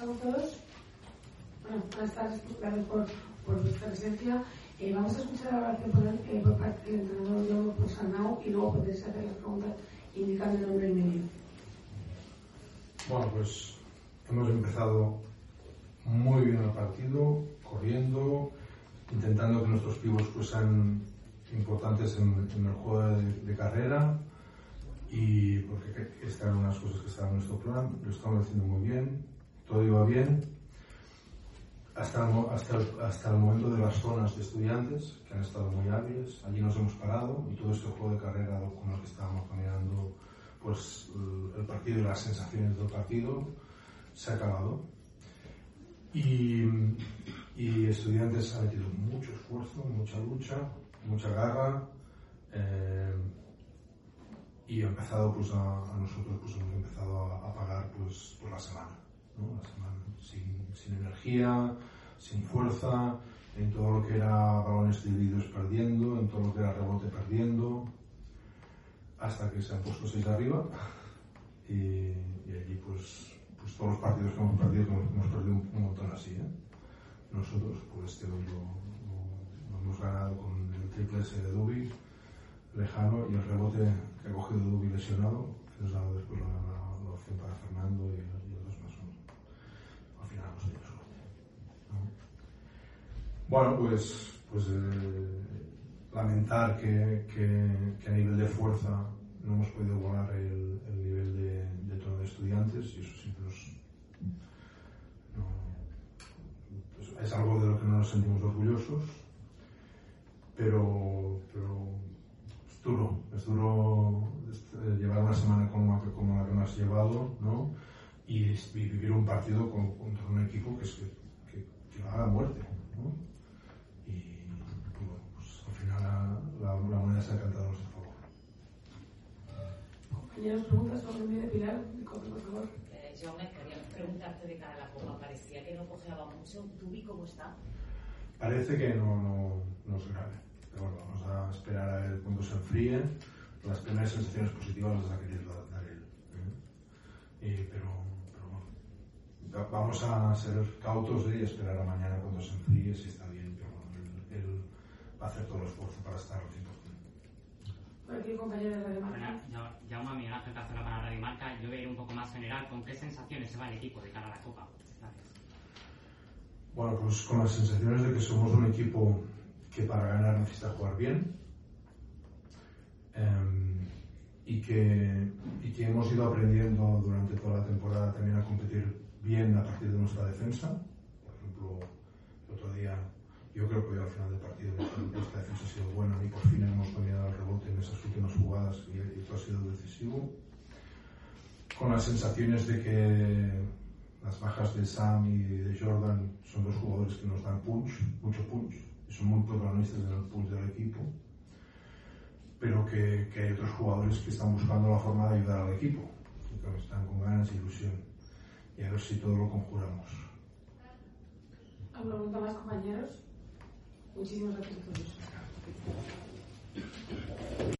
Todos. Bueno, buenas tardes, gracias por, por vuestra presencia. Eh, vamos a escuchar la oración por, eh, por parte del entrenador por Sanao y luego podéis hacer las preguntas indicando el nombre y medio. Bueno, pues hemos empezado muy bien el partido, corriendo, intentando que nuestros pibos pues, sean importantes en, en el juego de, de, carrera y porque eran unas cosas que estaban en nuestro plan, lo estamos haciendo muy bien, todo iba bien hasta el, hasta, hasta el momento de las zonas de estudiantes que han estado muy hábiles, allí nos hemos parado y todo este juego de carrera con el que estábamos caminando pues el partido y las sensaciones del partido se ha acabado. Y, y estudiantes han metido mucho esfuerzo, mucha lucha, mucha garra eh, y ha empezado pues a, a, nosotros pues hemos empezado a pagar pues por la semana, ¿no? sin, sin, energía, sin fuerza, en todo lo que era balones divididos perdiendo, en todo lo que era rebote perdiendo, hasta que se han puesto seis arriba y, y allí pues, pues, todos los partidos que hemos perdido, que hemos, hemos perdido un, un, montón así, ¿eh? nosotros pues este lo, lo, lo, hemos ganado con el triple S de Dubi lejano y el rebote que ha cogido Dubi lesionado que nos ha dado después la, la, la opción para Fernando y, y los dos más uno bueno pues pues eh, lamentar que, que, que, a nivel de fuerza no hemos podido volar el, el nivel de, de, tono de estudiantes y eso siempre nos, no, pues es algo de lo que no nos sentimos orgullosos pero, pero es duro, es duro llevar una semana como como la que nos has llevado ¿no? Y, y, vivir un partido con, contra un equipo que, es que, que, que va a la muerte ¿no? la, la moneda se ha cantado a nuestro favor. Compañeros, preguntas sobre el de Pilar, por favor. Eh, yo me quería preguntarte de cara a la Copa, parecía que no cojeaba mucho. ¿Tu vi cómo está? Parece que no, no, no es grave, pero bueno, vamos a esperar a ver cuando se enfríe. Las primeras sensaciones positivas las va a querer dar él. ¿eh? Y, pero, bueno, vamos a ser cautos y esperar a mañana cuando se enfríe si está bien, pero bueno, él, él va a hacer todo el esfuerzo para estar al 100%. Por aquí, compañero de Radio Marca. Bueno, yo, llamo a Miguel Ángel Cazorla para Radio Marca. Yo voy a ir un poco más general. ¿Con qué sensaciones se va el equipo de cara a la Copa? Gracias. Bueno, pues con las sensaciones de que somos un equipo que para ganar necesita jugar bien eh, y, que, y que ido aprendiendo durante toda la temporada también a competir bien a partir de nuestra defensa. Por ejemplo, el otro día yo creo que hoy al final del partido nuestra defensa ha sido buena y por fin hemos dominado el rebote en esas últimas jugadas y, esto ha sido decisivo. Con las sensaciones de que las bajas de Sam y de Jordan son dos jugadores que nos dan punch, mucho punch, y son muy protagonistas en el punch del equipo, pero que, que hay otros jugadores que están buscando la forma de ayudar al equipo, que están con ganas y ilusión, y a ver si todo lo conjuramos. ¿Alguna pregunta más, compañeros? Muchísimas gracias a todos.